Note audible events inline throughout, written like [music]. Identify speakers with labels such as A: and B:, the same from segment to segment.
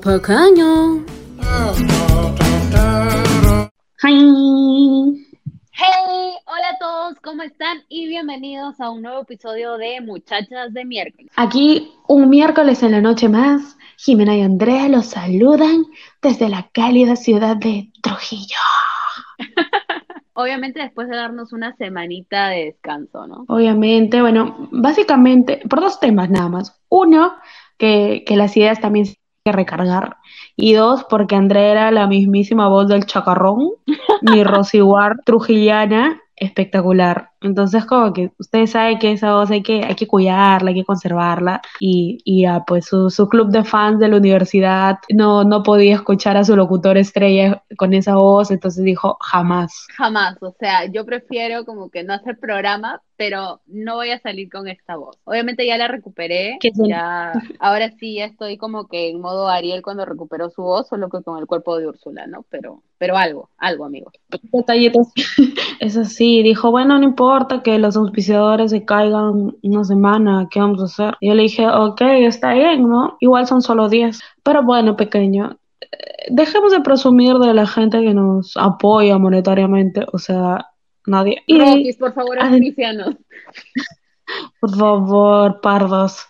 A: Pequeño.
B: Hi.
C: Hey, hola a todos, ¿cómo están? Y bienvenidos a un nuevo episodio de Muchachas de miércoles.
B: Aquí un miércoles en la noche más, Jimena y Andrea los saludan desde la cálida ciudad de Trujillo. [laughs]
C: Obviamente después de darnos una semanita de descanso, ¿no?
B: Obviamente, bueno, básicamente por dos temas nada más. Uno, que, que las ideas también se que recargar. Y dos, porque Andrea era la mismísima voz del chacarrón, mi [laughs] Rosiguar trujillana, espectacular. Entonces, como que ustedes saben que esa voz hay que, hay que cuidarla, hay que conservarla. Y, y ya, pues su, su club de fans de la universidad no, no podía escuchar a su locutor estrella con esa voz, entonces dijo, jamás.
C: Jamás, o sea, yo prefiero como que no hacer programa, pero no voy a salir con esta voz. Obviamente ya la recuperé, ya, ahora sí ya estoy como que en modo Ariel cuando recuperó su voz, solo que con el cuerpo de Úrsula, ¿no? Pero, pero algo, algo, amigos.
B: detallitos. [laughs] Eso sí, dijo, bueno, no importa que los auspiciadores se caigan una semana, ¿qué vamos a hacer? Y yo le dije, ok, está bien, ¿no? Igual son solo 10. Pero bueno, pequeño, eh, dejemos de presumir de la gente que nos apoya monetariamente, o sea, nadie. Y,
C: por favor, auspicianos. [laughs]
B: por favor, pardos.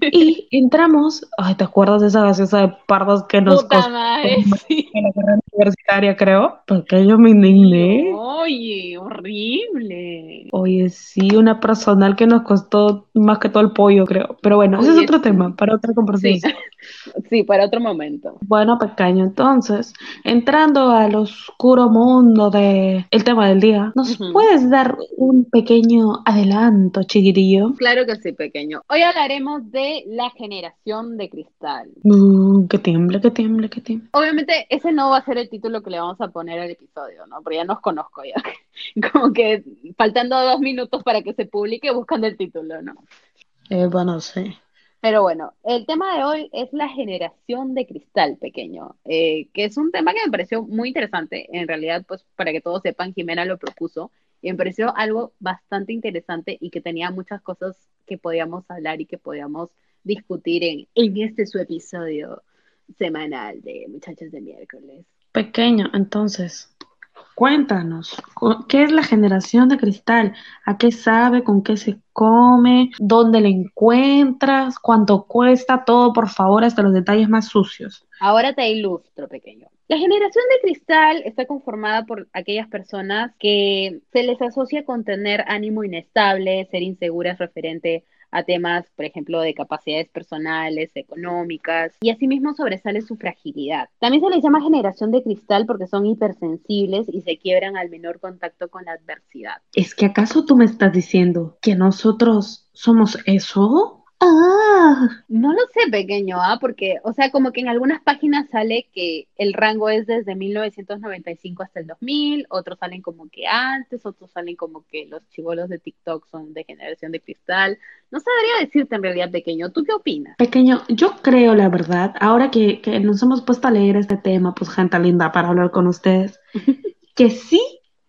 B: Y entramos, ay, ¿te acuerdas de esa gaseosa de pardos que nos
C: Puta
B: costó
C: madre, [laughs] sí.
B: en la carrera universitaria, creo? Porque yo me indigné.
C: Oye, horrible.
B: Oye, sí, una personal que nos costó más que todo el pollo, creo. Pero bueno, ese es otro tema, para otra conversación. [laughs]
C: sí, para otro momento.
B: Bueno, pequeño, entonces, entrando al oscuro mundo de el tema del día, ¿nos puedes dar un pequeño adelanto, chiquitillo?
C: Claro que sí, pequeño. Hoy hablaremos de la generación de cristal.
B: Mm, que tiemble, que tiemble, que tiemble.
C: Obviamente ese no va a ser el título que le vamos a poner al episodio, ¿no? Porque ya nos conozco [laughs] Como que faltando dos minutos para que se publique buscando el título, ¿no?
B: Eh, bueno, sí.
C: Pero bueno, el tema de hoy es la generación de cristal pequeño, eh, que es un tema que me pareció muy interesante. En realidad, pues para que todos sepan, Jimena lo propuso y me pareció algo bastante interesante y que tenía muchas cosas que podíamos hablar y que podíamos discutir en, en este su episodio semanal de Muchachos de Miércoles.
B: Pequeño, entonces, cuéntanos, cu- ¿qué es la generación de cristal? ¿A qué sabe? ¿Con qué se come? ¿Dónde la encuentras? ¿Cuánto cuesta? Todo, por favor, hasta los detalles más sucios.
C: Ahora te ilustro, pequeño. La generación de cristal está conformada por aquellas personas que se les asocia con tener ánimo inestable, ser inseguras referente a temas, por ejemplo, de capacidades personales, económicas, y asimismo sobresale su fragilidad. También se les llama generación de cristal porque son hipersensibles y se quiebran al menor contacto con la adversidad.
B: ¿Es que acaso tú me estás diciendo que nosotros somos eso? Ah,
C: No lo sé, pequeño, ¿ah? Porque, o sea, como que en algunas páginas sale que el rango es desde 1995 hasta el 2000, otros salen como que antes, otros salen como que los chivolos de TikTok son de generación de cristal. No sabría decirte en realidad, pequeño, ¿tú qué opinas?
B: pequeño, yo creo la verdad, ahora que, que nos hemos puesto a leer este tema, pues gente linda para hablar con ustedes, [laughs] que sí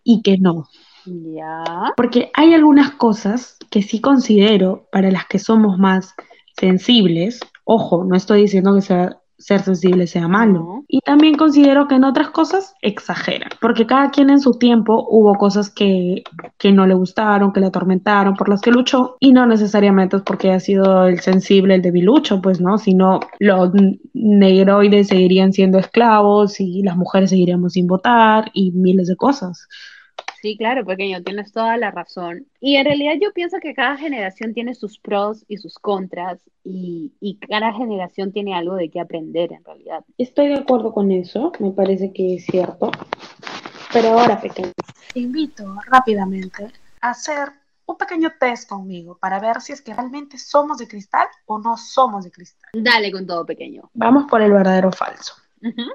B: y que no.
C: Ya.
B: Porque hay algunas cosas que sí considero para las que somos más sensibles. Ojo, no estoy diciendo que sea- ser sensible sea malo. Y también considero que en otras cosas exageran. Porque cada quien en su tiempo hubo cosas que, que no le gustaron, que le atormentaron, por las que luchó. Y no necesariamente es porque haya sido el sensible, el debilucho, pues no, sino los negroides seguirían siendo esclavos y las mujeres seguiríamos sin votar y miles de cosas.
C: Sí, claro, pequeño, tienes toda la razón. Y en realidad yo pienso que cada generación tiene sus pros y sus contras y, y cada generación tiene algo de qué aprender en realidad.
B: Estoy de acuerdo con eso, me parece que es cierto. Pero ahora, pequeño, te invito rápidamente a hacer un pequeño test conmigo para ver si es que realmente somos de cristal o no somos de cristal.
C: Dale con todo, pequeño.
B: Vamos por el verdadero falso.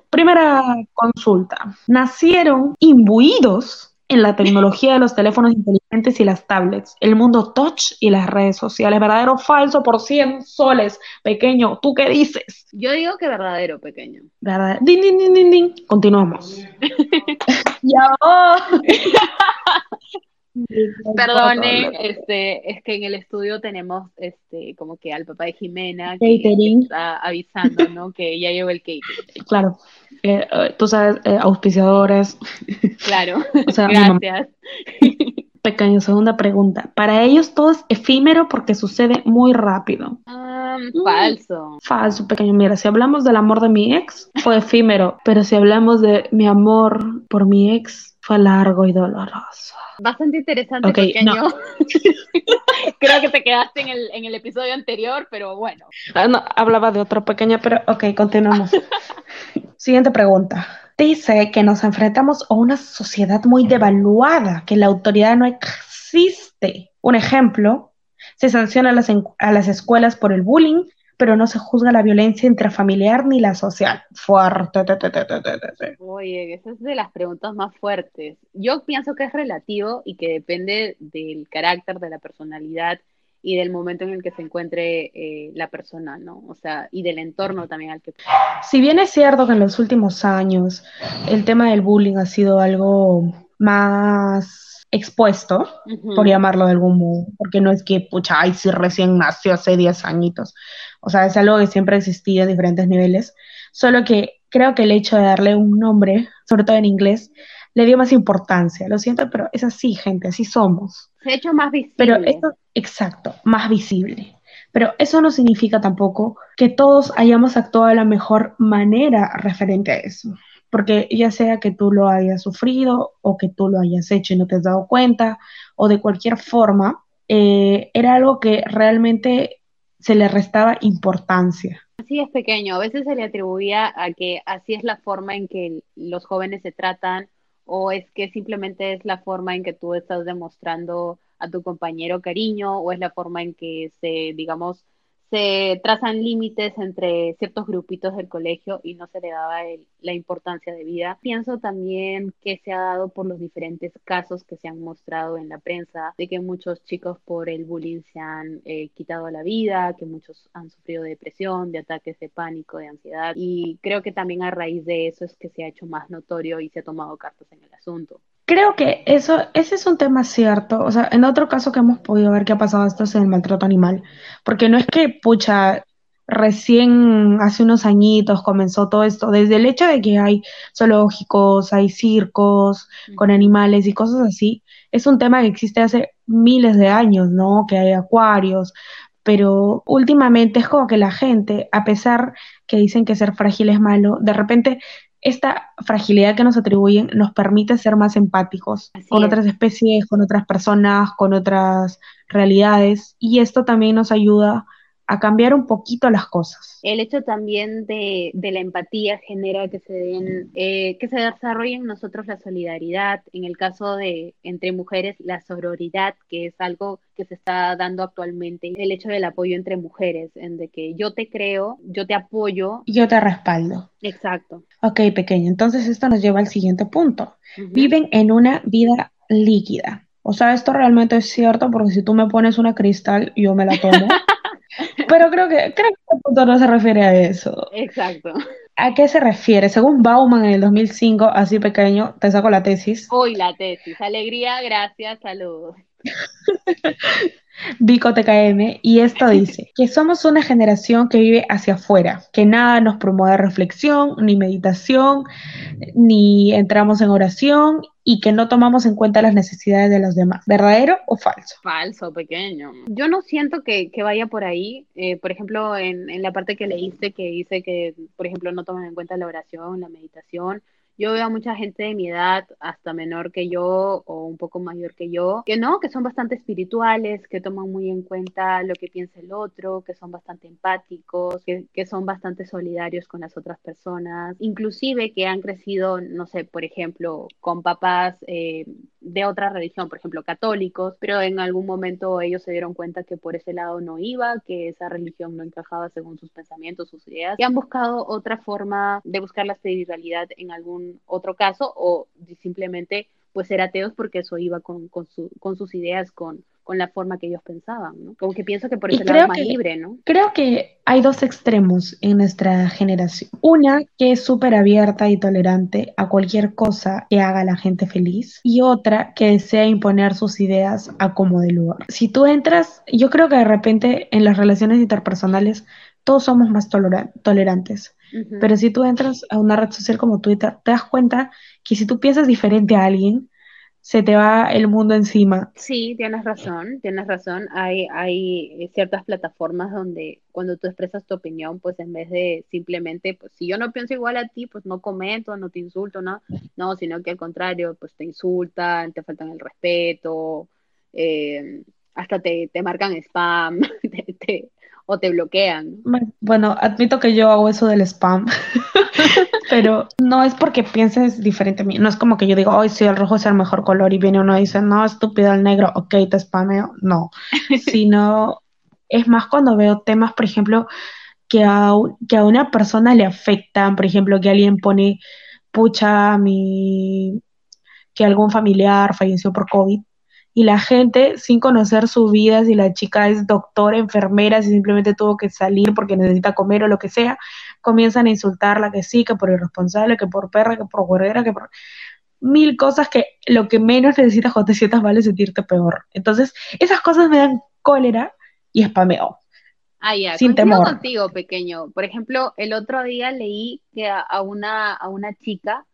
B: Primera consulta. ¿Nacieron imbuidos en la tecnología de los teléfonos inteligentes y las tablets, el mundo touch y las redes sociales? ¿Verdadero o falso por 100 soles? Pequeño, ¿tú qué dices?
C: Yo digo que verdadero, pequeño.
B: ¿Verdad? Din, din, din, din, din. Continuamos. [laughs] ya. [laughs]
C: Perdone, este, es que en el estudio tenemos este, como que al papá de Jimena
B: que
C: está avisando, ¿no? Que ya llegó el catering.
B: Claro. Eh, eh, tú sabes, eh, auspiciadores.
C: Claro, [laughs] gracias. [laughs]
B: Pequeño, segunda pregunta. Para ellos todo es efímero porque sucede muy rápido.
C: Ah, falso.
B: Falso, pequeño. Mira, si hablamos del amor de mi ex, fue efímero. pero si hablamos de mi amor por mi ex, fue largo y doloroso.
C: Bastante interesante, pequeño. [laughs] Creo que te quedaste en el, en el episodio anterior, pero bueno.
B: Ah, no, hablaba de otro pequeño, pero ok, continuamos. [laughs] Siguiente pregunta. Dice que nos enfrentamos a una sociedad muy devaluada, que la autoridad no existe. Un ejemplo, se sanciona a las, a las escuelas por el bullying, pero no se juzga la violencia intrafamiliar ni la social. Fuerte.
C: Oye, esa es de las preguntas más fuertes. Yo pienso que es relativo y que depende del carácter, de la personalidad y del momento en el que se encuentre eh, la persona, ¿no? O sea, y del entorno también al que...
B: Si bien es cierto que en los últimos años el tema del bullying ha sido algo más expuesto, por llamarlo de algún modo, porque no es que, pucha, ay, si recién nació hace 10 añitos, o sea, es algo que siempre ha existido a diferentes niveles, solo que creo que el hecho de darle un nombre, sobre todo en inglés, le dio más importancia. Lo siento, pero es así, gente, así somos.
C: Se ha hecho más visible.
B: Pero esto, exacto, más visible. Pero eso no significa tampoco que todos hayamos actuado de la mejor manera referente a eso. Porque ya sea que tú lo hayas sufrido o que tú lo hayas hecho y no te has dado cuenta, o de cualquier forma, eh, era algo que realmente se le restaba importancia.
C: Así es pequeño, a veces se le atribuía a que así es la forma en que los jóvenes se tratan o es que simplemente es la forma en que tú estás demostrando a tu compañero cariño o es la forma en que se, digamos, se trazan límites entre ciertos grupitos del colegio y no se le daba la importancia de vida. Pienso también que se ha dado por los diferentes casos que se han mostrado en la prensa, de que muchos chicos por el bullying se han eh, quitado la vida, que muchos han sufrido depresión, de ataques de pánico, de ansiedad, y creo que también a raíz de eso es que se ha hecho más notorio y se ha tomado cartas en el asunto.
B: Creo que eso, ese es un tema cierto. O sea, en otro caso que hemos podido ver que ha pasado esto es en el maltrato animal. Porque no es que, pucha, recién hace unos añitos comenzó todo esto. Desde el hecho de que hay zoológicos, hay circos con animales y cosas así, es un tema que existe hace miles de años, ¿no? Que hay acuarios. Pero últimamente es como que la gente, a pesar que dicen que ser frágil es malo, de repente esta fragilidad que nos atribuyen nos permite ser más empáticos con otras especies, con otras personas, con otras realidades. Y esto también nos ayuda a cambiar un poquito las cosas.
C: El hecho también de, la empatía genera que se den, eh, que se desarrolle en nosotros la solidaridad, en el caso de entre mujeres la sororidad, que es algo que se está dando actualmente, el hecho del apoyo entre mujeres, en de que yo te creo, yo te apoyo.
B: Yo te respaldo.
C: Exacto.
B: Ok, pequeño. Entonces esto nos lleva al siguiente punto. Viven en una vida líquida. O sea, esto realmente es cierto porque si tú me pones una cristal, yo me la tomo. [laughs] Pero creo que, creo que el punto no se refiere a eso.
C: Exacto.
B: ¿A qué se refiere? Según Bauman en el 2005, así pequeño, te saco la tesis.
C: Hoy la tesis. Alegría, gracias, saludos. [laughs]
B: Vico TKM, y esto [laughs] dice que somos una generación que vive hacia afuera, que nada nos promueve reflexión, ni meditación, ni entramos en oración y que no tomamos en cuenta las necesidades de los demás. ¿Verdadero o falso?
C: Falso, pequeño. Yo no siento que, vaya por ahí. Eh, por ejemplo, en, en la parte que leíste que dice que, por ejemplo, no toman en cuenta la oración, la meditación yo veo a mucha gente de mi edad, hasta menor que yo o un poco mayor que yo, que no, que son bastante espirituales, que toman muy en cuenta lo que piensa el otro, que son bastante empáticos, que, son bastante solidarios con las otras personas, inclusive que han crecido, no sé, por ejemplo, con papás eh, de otra religión, por ejemplo, católicos, pero en algún momento ellos se dieron cuenta que por ese lado no iba, que esa religión no encajaba según sus pensamientos, sus ideas, y han buscado otra forma de buscar la espiritualidad en algún otro caso o simplemente pues ser ateos porque eso iba con, con, sus ideas, con, con la forma que ellos pensaban, ¿no? Como que pienso que por eso es más libre, ¿no?
B: Creo que hay dos extremos en nuestra generación. Una que es súper abierta y tolerante a cualquier cosa que haga a la gente feliz y otra que desea imponer sus ideas a como de lugar. Si tú entras, yo creo que de repente en las relaciones interpersonales todos somos más tolerantes. Pero si tú entras a una red social como Twitter, te das cuenta que si tú piensas diferente a alguien, se te va el mundo encima.
C: Sí, tienes razón, tienes razón. Hay, hay ciertas plataformas donde cuando tú expresas tu opinión, pues en vez de simplemente, pues si yo no pienso igual a ti, pues no comento, no te insulto, no, no, sino que al contrario, pues te insultan, te faltan el respeto, eh, hasta te, te marcan spam, [laughs] te, o te bloquean.
B: Bueno, admito que yo hago eso del spam, [laughs] pero no es porque pienses diferente a mí. No es como que yo digo, hoy sí, el rojo es el mejor color y viene uno y dice, no, estúpido el negro, ok, te spameo. No, [laughs] sino es más cuando veo temas, por ejemplo, que a, que a una persona le afectan, por ejemplo, que alguien pone, pucha, mi que algún familiar falleció por COVID y la gente sin conocer su vida, si la chica es doctora, enfermera, si simplemente tuvo que salir porque necesita comer o lo que sea, comienzan a insultarla que sí, que por irresponsable, que por perra, que por guerrera, que por mil cosas que lo que menos necesitas cuando te sientas mal es sentirte peor. Entonces, esas cosas me dan cólera y spameo.
C: Ah, ya, sin temor. contigo, pequeño. Por ejemplo, el otro día leí que a, una, a una chica,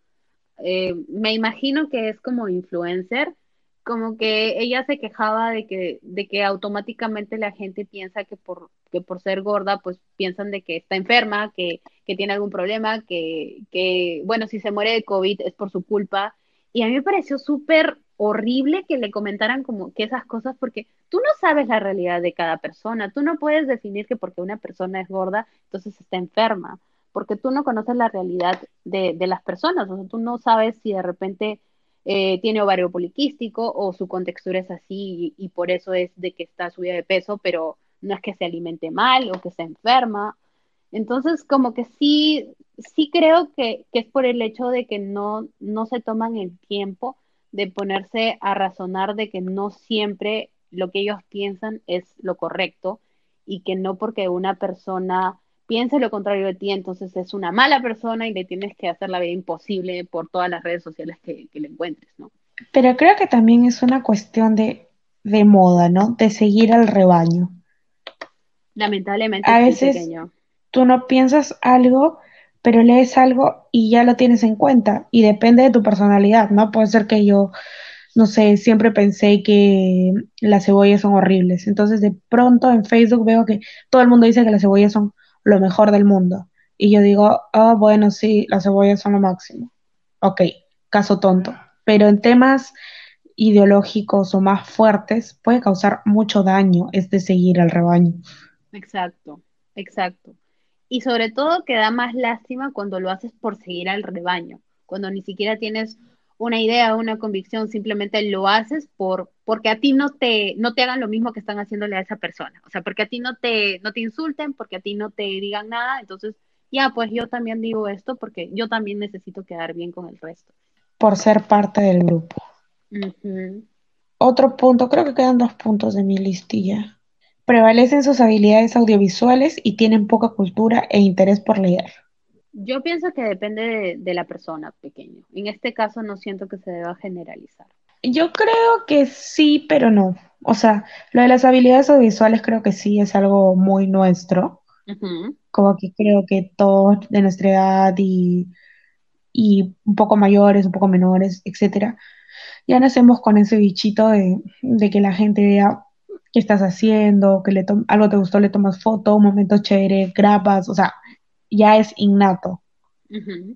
C: eh, me imagino que es como influencer, como que ella se quejaba de que, de que automáticamente la gente piensa que por, que por ser gorda, pues piensan de que está enferma, que, que tiene algún problema, que, que, bueno, si se muere de COVID es por su culpa. Y a mí me pareció súper horrible que le comentaran como que esas cosas, porque tú no sabes la realidad de cada persona, tú no puedes definir que porque una persona es gorda, entonces está enferma, porque tú no conoces la realidad de, de las personas, o sea, tú no sabes si de repente eh, tiene ovario poliquístico o su contextura es así y, por eso es de que está subida de peso, pero no es que se alimente mal o que se enferma. Entonces, como que sí, sí creo que, que es por el hecho de que no, no se toman el tiempo de ponerse a razonar de que no siempre lo que ellos piensan es lo correcto y que no porque una persona piense lo contrario de ti, entonces es una mala persona y le tienes que hacer la vida imposible por todas las redes sociales que, le encuentres, ¿no?
B: Pero creo que también es una cuestión de, de moda, ¿no? De seguir al rebaño.
C: Lamentablemente,
B: a veces pequeño. tú no piensas algo, pero lees algo y ya lo tienes en cuenta y depende de tu personalidad, ¿no? Puede ser que yo, no sé, siempre pensé que las cebollas son horribles, entonces de pronto en Facebook veo que todo el mundo dice que las cebollas son lo mejor del mundo. Y yo digo, ah, bueno, sí, las cebollas son lo máximo. Ok, caso tonto. Pero en temas ideológicos o más fuertes puede causar mucho daño este seguir al rebaño.
C: Exacto, exacto. Y sobre todo que da más lástima cuando lo haces por seguir al rebaño, cuando ni siquiera tienes una idea, una convicción, simplemente lo haces por porque a ti no te no te hagan lo mismo que están haciéndole a esa persona, o sea, porque a ti no te no te insulten, porque a ti no te digan nada, entonces ya pues yo también digo esto porque yo también necesito quedar bien con el resto.
B: Por ser parte del grupo. Otro punto, creo que quedan dos puntos de mi listilla. Prevalecen sus habilidades audiovisuales y tienen poca cultura e interés por leer.
C: Yo pienso que depende de, la persona pequeño. En este caso no siento que se deba generalizar.
B: Yo creo que sí, pero no. O sea, lo de las habilidades audiovisuales creo que sí es algo muy nuestro. Como que creo que todos de nuestra edad y, y un poco mayores, un poco menores, etcétera, ya nacemos con ese bichito de, de que la gente vea qué estás haciendo, que le algo te gustó, le tomas foto, un momento chévere, grabas, o sea, ya es innato.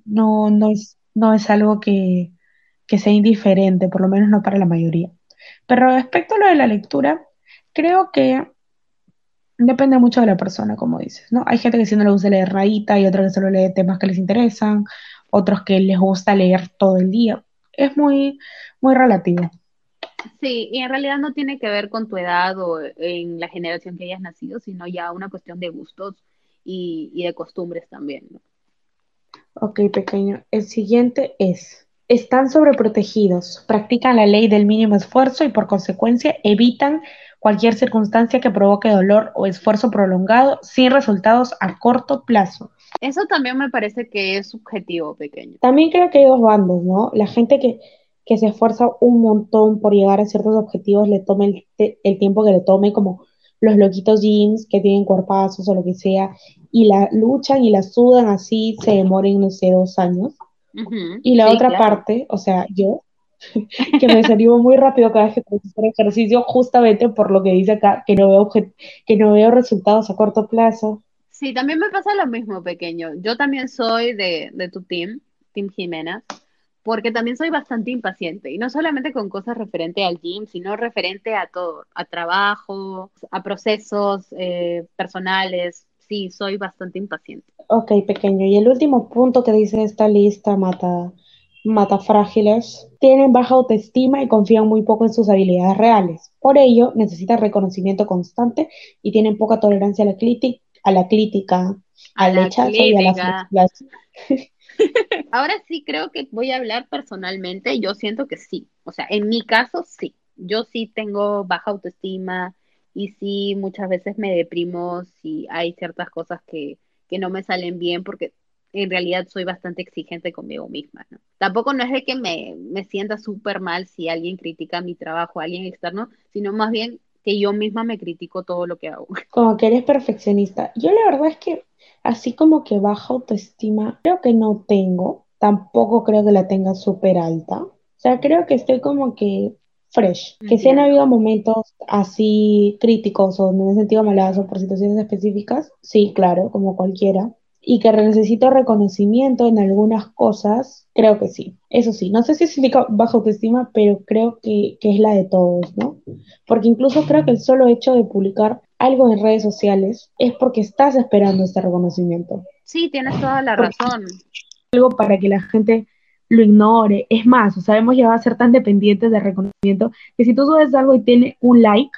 B: No, no es, no es algo que, sea indiferente, por lo menos no para la mayoría. Pero respecto a lo de la lectura, creo que depende mucho de la persona, como dices, ¿no? Hay gente que sí no le gusta leer rayita y otra que solo lee temas que les interesan, otros que les gusta leer todo el día. Es muy, muy relativo.
C: Sí, y en realidad no tiene que ver con tu edad o en la generación que hayas nacido, sino ya una cuestión de gustos y, de costumbres también.
B: Ok, pequeño. El siguiente es, están sobreprotegidos, practican la ley del mínimo esfuerzo y por consecuencia evitan cualquier circunstancia que provoque dolor o esfuerzo prolongado sin resultados a corto plazo.
C: Eso también me parece que es subjetivo, pequeño.
B: También creo que hay dos bandos, ¿no? La gente que, que se esfuerza un montón por llegar a ciertos objetivos, le tome el, el tiempo que le tome, como los loquitos jeans que tienen cuerpazos o lo que sea, y la luchan y la sudan así, se demoren, no sé, dos años. Y la otra parte, o sea, yo, [laughs] que me salió muy rápido cada vez que hacer ejercicio, justamente por lo que dice acá, que no veo, que no veo resultados a corto plazo.
C: Sí, también me pasa lo mismo, pequeño. Yo también soy de, de tu team, Team Jimena, porque también soy bastante impaciente, y no solamente con cosas referente al gym, sino referente a todo, a trabajo, a procesos eh, personales. Sí, soy bastante impaciente.
B: Ok, pequeño. Y el último punto que dice esta lista mata matafrágiles tienen baja autoestima y confían muy poco en sus habilidades reales. Por ello, necesitan reconocimiento constante y tienen poca tolerancia a la, crítica, a la crítica, al rechazo y a la [laughs] [laughs]
C: Ahora sí creo que voy a hablar personalmente. Yo siento que sí. O sea, en mi caso sí. Yo sí tengo baja autoestima y sí muchas veces me deprimo si hay ciertas cosas que, que no me salen bien porque en realidad soy bastante exigente conmigo misma. Tampoco no es de que me, me sienta súper mal si alguien critica mi trabajo, alguien externo, sino más bien que yo misma me critico todo lo que hago. [laughs]
B: Como que eres perfeccionista. Yo la verdad es que así como que baja autoestima, creo que no tengo, tampoco creo que la tenga súper alta. O sea, creo que estoy como que fresh. Que si han habido momentos así críticos o me he sentido malazo por situaciones específicas, sí, claro, como cualquiera y que necesito reconocimiento en algunas cosas, creo que sí. Eso sí, no sé si significa baja autoestima, pero creo que, es la de todos, ¿no? Porque incluso creo que el solo hecho de publicar algo en redes sociales es porque estás esperando este reconocimiento.
C: Sí, tienes toda la razón.
B: Algo para que la gente lo ignore. Es más, o sea, hemos llegado a ser tan dependientes de reconocimiento que si tú subes algo y tiene un like,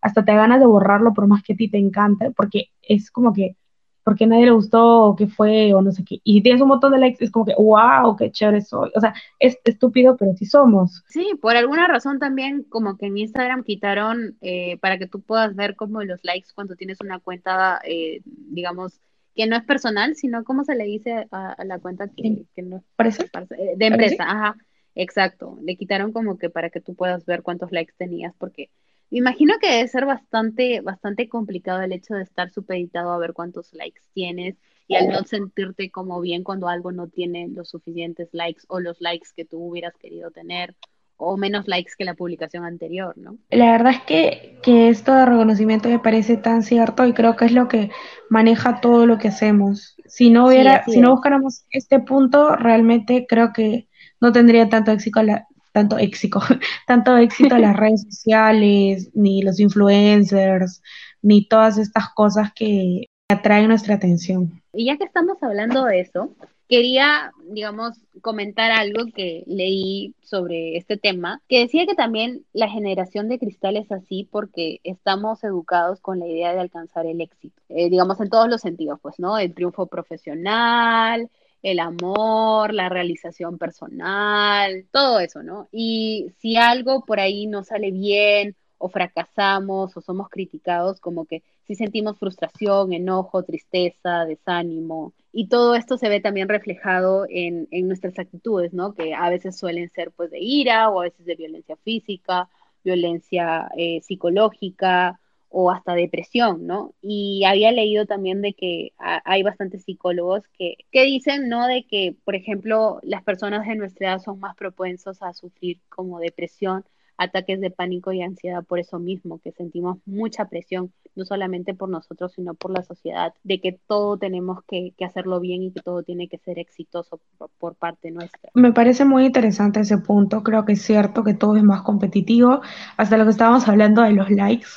B: hasta te ganas de borrarlo por más que a ti te encante, porque es como que porque nadie le gustó o qué fue o no sé qué. Y tienes un montón de likes, es como que, wow, qué chévere soy. O sea, es estúpido, pero sí somos.
C: Sí, por alguna razón también como que en Instagram quitaron eh, para que tú puedas ver como los likes cuando tienes una cuenta, eh, digamos, que no es personal, sino como se le dice a, la cuenta que, que no es eh, de empresa, ajá, exacto. Le quitaron como que para que tú puedas ver cuántos likes tenías, porque me imagino que debe ser bastante, bastante complicado el hecho de estar supeditado a ver cuántos likes tienes y al no sentirte como bien cuando algo no tiene los suficientes likes o los likes que tú hubieras querido tener o menos likes que la publicación anterior, ¿no?
B: La verdad es que, que esto de reconocimiento me parece tan cierto y creo que es lo que maneja todo lo que hacemos. Si no hubiera, si no buscáramos este punto, realmente creo que no tendría tanto éxito la, tanto éxito, [laughs] tanto éxito las [laughs] redes sociales, ni los influencers, ni todas estas cosas que atraen nuestra atención.
C: Y ya que estamos hablando de eso, quería, digamos, comentar algo que leí sobre este tema, que decía que también la generación de cristal es así porque estamos educados con la idea de alcanzar el éxito, eh, digamos, en todos los sentidos, pues, ¿no? El triunfo profesional, el amor, la realización personal, todo eso, ¿no? Y si algo por ahí no sale bien o fracasamos o somos criticados, como que si sentimos frustración, enojo, tristeza, desánimo. Y todo esto se ve también reflejado en, en nuestras actitudes, ¿no? Que a veces suelen ser pues de ira o a veces de violencia física, violencia eh, psicológica o hasta depresión, ¿no? Y había leído también de que hay bastantes psicólogos que, que dicen, ¿no? De que, por ejemplo, las personas de nuestra edad son más propensos a sufrir como depresión ataques de pánico y ansiedad por eso mismo, que sentimos mucha presión, no solamente por nosotros, sino por la sociedad, de que todo tenemos que, hacerlo bien y que todo tiene que ser exitoso por, parte nuestra.
B: Me parece muy interesante ese punto, creo que es cierto que todo es más competitivo, hasta lo que estábamos hablando de los likes,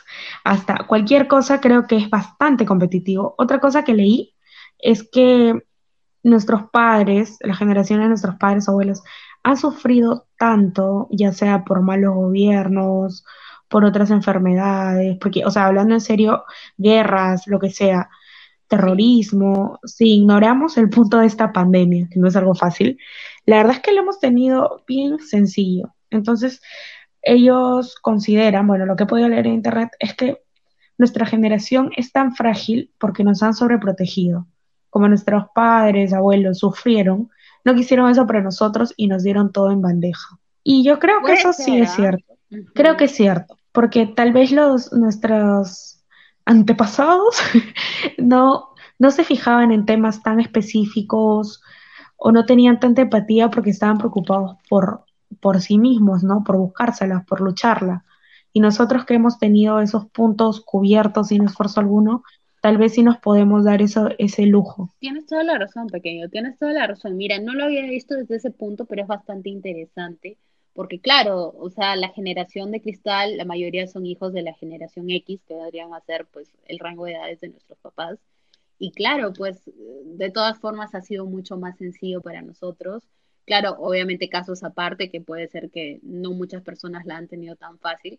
B: hasta cualquier cosa creo que es bastante competitivo. Otra cosa que leí es que nuestros padres, la generación de nuestros padres, abuelos, ha sufrido tanto, ya sea por malos gobiernos, por otras enfermedades, porque, o sea, hablando en serio, guerras, lo que sea, terrorismo, si ignoramos el punto de esta pandemia, que no es algo fácil, la verdad es que lo hemos tenido bien sencillo. Entonces, ellos consideran, bueno, lo que he podido leer en internet es que nuestra generación es tan frágil porque nos han sobreprotegido. Como nuestros padres, abuelos sufrieron, no quisieron eso para nosotros y nos dieron todo en bandeja. Y yo creo que eso sí es ¿ah? cierto. Creo que es cierto, porque tal vez los nuestros antepasados [laughs] no, no se fijaban en temas tan específicos o no tenían tanta empatía porque estaban preocupados por, por sí mismos, ¿no? Por buscárselas, por lucharla. Y nosotros que hemos tenido esos puntos cubiertos sin esfuerzo alguno, tal vez sí nos podemos dar eso, ese lujo.
C: Tienes toda la razón, pequeño, tienes toda la razón. Mira, no lo había visto desde ese punto, pero es bastante interesante, porque claro, o sea, la generación de cristal, la mayoría son hijos de la generación X, que deberían hacer pues el rango de edades de nuestros papás. Y claro, pues de todas formas ha sido mucho más sencillo para nosotros. Claro, obviamente casos aparte, que puede ser que no muchas personas la han tenido tan fácil,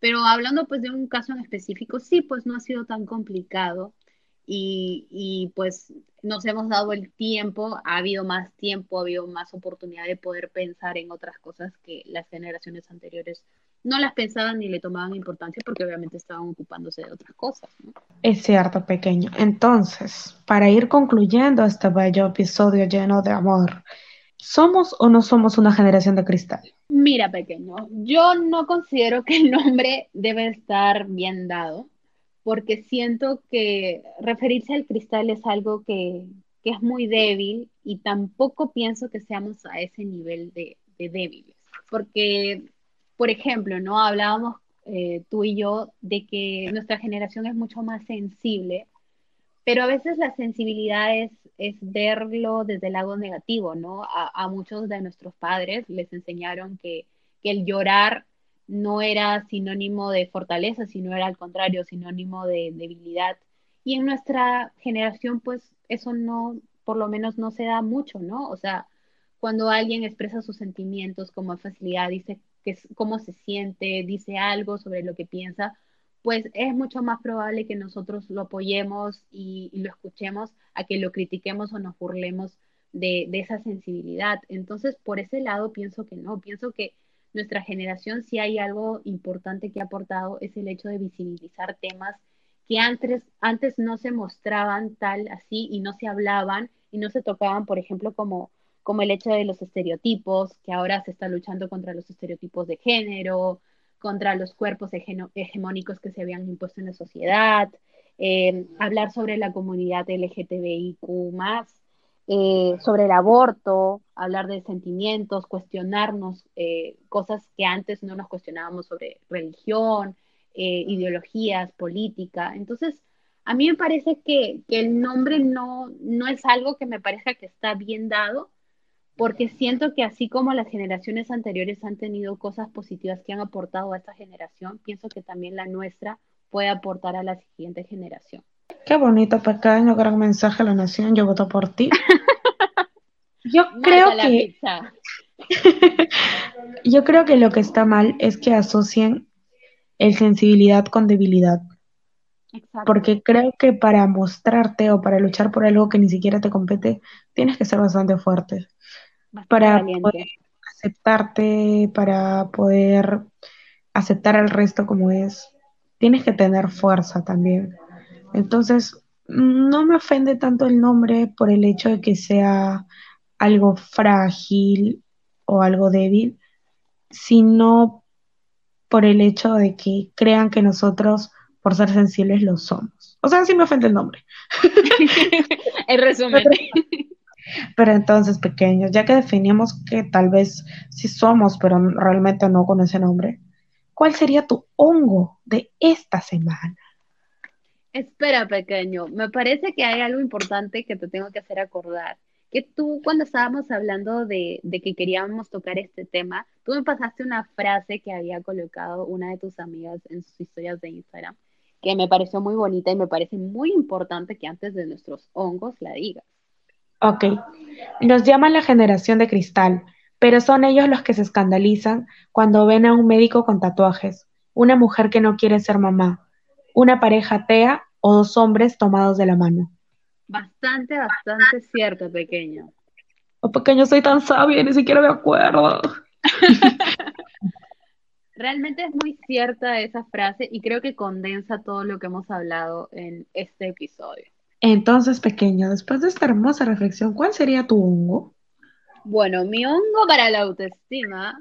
C: pero hablando pues de un caso en específico, sí, pues no ha sido tan complicado y, y, pues nos hemos dado el tiempo, ha habido más tiempo, ha habido más oportunidad de poder pensar en otras cosas que las generaciones anteriores no las pensaban ni le tomaban importancia porque obviamente estaban ocupándose de otras cosas.
B: Es cierto, pequeño. Entonces, para ir concluyendo este bello episodio lleno de amor, ¿somos o no somos una generación de cristal?
C: Mira, pequeño, yo no considero que el nombre debe estar bien dado, porque siento que referirse al cristal es algo que, es muy débil y tampoco pienso que seamos a ese nivel de, débiles. Porque, por ejemplo, ¿no? Hablábamos eh, tú y yo de que nuestra generación es mucho más sensible pero a veces la sensibilidad es, verlo desde el lado negativo, ¿no? A, muchos de nuestros padres les enseñaron que, el llorar no era sinónimo de fortaleza, sino era al contrario, sinónimo de debilidad. Y en nuestra generación, pues eso no, por lo menos no se da mucho, ¿no? O sea, cuando alguien expresa sus sentimientos con más facilidad, dice que, cómo se siente, dice algo sobre lo que piensa, pues es mucho más probable que nosotros lo apoyemos y, lo escuchemos a que lo critiquemos o nos burlemos de, esa sensibilidad. Entonces, por ese lado, pienso que no, pienso que nuestra generación, si hay algo importante que ha aportado, es el hecho de visibilizar temas que antes, antes no se mostraban tal así y no se hablaban y no se tocaban, por ejemplo, como, como el hecho de los estereotipos, que ahora se está luchando contra los estereotipos de género, contra los cuerpos hegemónicos que se habían impuesto en la sociedad, eh, hablar sobre la comunidad LGTBIQ eh, sobre el aborto, hablar de sentimientos, cuestionarnos eh, cosas que antes no nos cuestionábamos sobre religión, ideologías, política. Entonces, a mí me parece que, que, el nombre no, no es algo que me parezca que está bien dado, porque siento que así como las generaciones anteriores han tenido cosas positivas que han aportado a esta generación, pienso que también la nuestra puede aportar a la siguiente generación.
B: Qué bonito, pequeño, gran mensaje a la nación, yo voto por ti. [laughs] Yo creo que... [laughs] yo creo que lo que está mal es que asocien el sensibilidad con debilidad. Porque creo que para mostrarte o para luchar por algo que ni siquiera te compete, tienes que ser bastante fuerte para poder aceptarte, para poder aceptar al resto como es, tienes que tener fuerza también. Entonces, no me ofende tanto el nombre por el hecho de que sea algo frágil o algo débil, sino por el hecho de que crean que nosotros, por ser sensibles, lo somos. O sea, sí me ofende el nombre. [laughs]
C: en resumen. [laughs]
B: Pero entonces, pequeños, ya que definimos que tal vez sí somos, pero realmente no con ese nombre, ¿cuál sería tu hongo de esta semana?
C: Espera, pequeño, me parece que hay algo importante que te tengo que hacer acordar. Que tú, cuando estábamos hablando de, de que queríamos tocar este tema, tú me pasaste una frase que había colocado una de tus amigas en sus historias de Instagram, que me pareció muy bonita y me parece muy importante que antes de nuestros hongos la digas.
B: Ok, los llaman la generación de cristal, pero son ellos los que se escandalizan cuando ven a un médico con tatuajes, una mujer que no quiere ser mamá, una pareja atea o dos hombres tomados de la mano.
C: Bastante, bastante cierto, pequeño.
B: Oh, pequeño, soy tan sabia, ni siquiera me acuerdo. [laughs]
C: Realmente es muy cierta esa frase y creo que condensa todo lo que hemos hablado en este episodio.
B: Entonces, pequeño, después de esta hermosa reflexión, ¿cuál sería tu hongo?
C: Bueno, mi hongo para la autoestima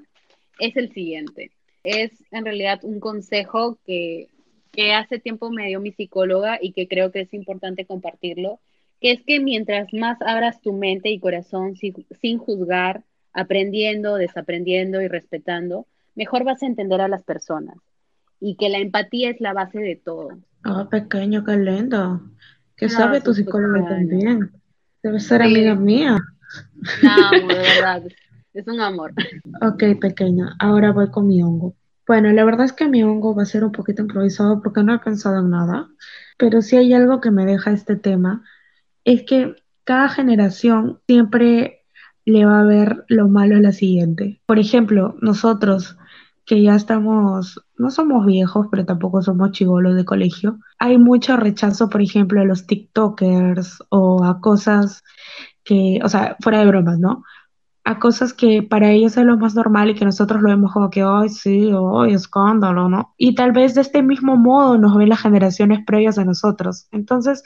C: es el siguiente. Es en realidad un consejo que, que hace tiempo me dio mi psicóloga y que creo que es importante compartirlo, que es que mientras más abras tu mente y corazón sin, sin juzgar, aprendiendo, desaprendiendo y respetando, mejor vas a entender a las personas y que la empatía es la base de todo.
B: Ah, pequeño, qué lindo. ¿Qué sabe tu psicóloga también? Debe ser amiga mía.
C: No, de verdad, es un amor.
B: Ok, pequeña, ahora voy con mi hongo. Bueno, la verdad es que mi hongo va a ser un poquito improvisado porque no he pensado en nada, pero si hay algo que me deja este tema, es que cada generación siempre le va a ver lo malo a la siguiente. Por ejemplo, nosotros que ya estamos, no somos viejos, pero tampoco somos chivolos de colegio, hay mucho rechazo, por ejemplo, a los TikTokers o a cosas que, o sea, fuera de bromas, ¿no? A cosas que para ellos es lo más normal y que nosotros lo vemos como que, ay, sí, ay, escándalo, ¿no? Y tal vez de este mismo modo nos ven las generaciones previas a nosotros. Entonces,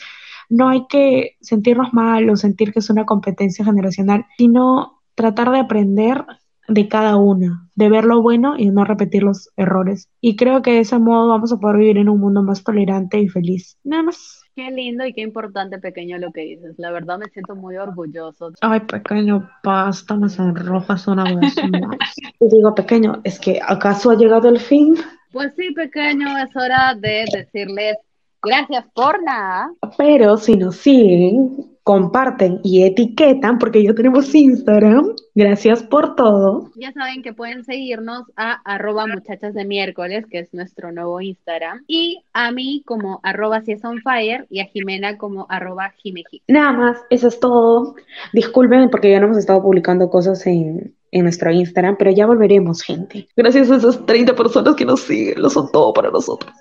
B: no hay que sentirnos mal o sentir que es una competencia generacional, sino tratar de aprender de cada una, de ver lo bueno y no repetir los errores. Y creo que de ese modo vamos a poder vivir en un mundo más tolerante y feliz. Nada más.
C: Qué lindo y qué importante, pequeño, lo que dices. La verdad me siento muy orgulloso.
B: Ay, pequeño, basta, me sonrojas una vez [laughs] más. y digo, pequeño, ¿es que acaso ha llegado el fin?
C: Pues sí, pequeño, es hora de decirles gracias por nada.
B: Pero si nos siguen, comparten y etiquetan, porque ya tenemos Instagram. Gracias por todo.
C: Ya saben que pueden seguirnos a arroba muchachas de miércoles, que es nuestro nuevo Instagram, y a mí como arroba si es on fire y a Jimena como arroba jimeji.
B: Nada más, eso es todo. Disculpen porque ya no hemos estado publicando cosas en, en nuestro Instagram, pero ya volveremos, gente. Gracias a esas 30 personas que nos siguen, lo son todo para nosotros.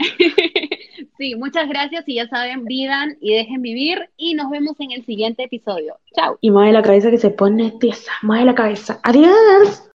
B: [laughs]
C: Sí, muchas gracias y ya saben, vivan y dejen vivir y nos vemos en el siguiente episodio. Chao.
B: Y mueve la cabeza que se pone tiesa, mueve la cabeza. Adiós.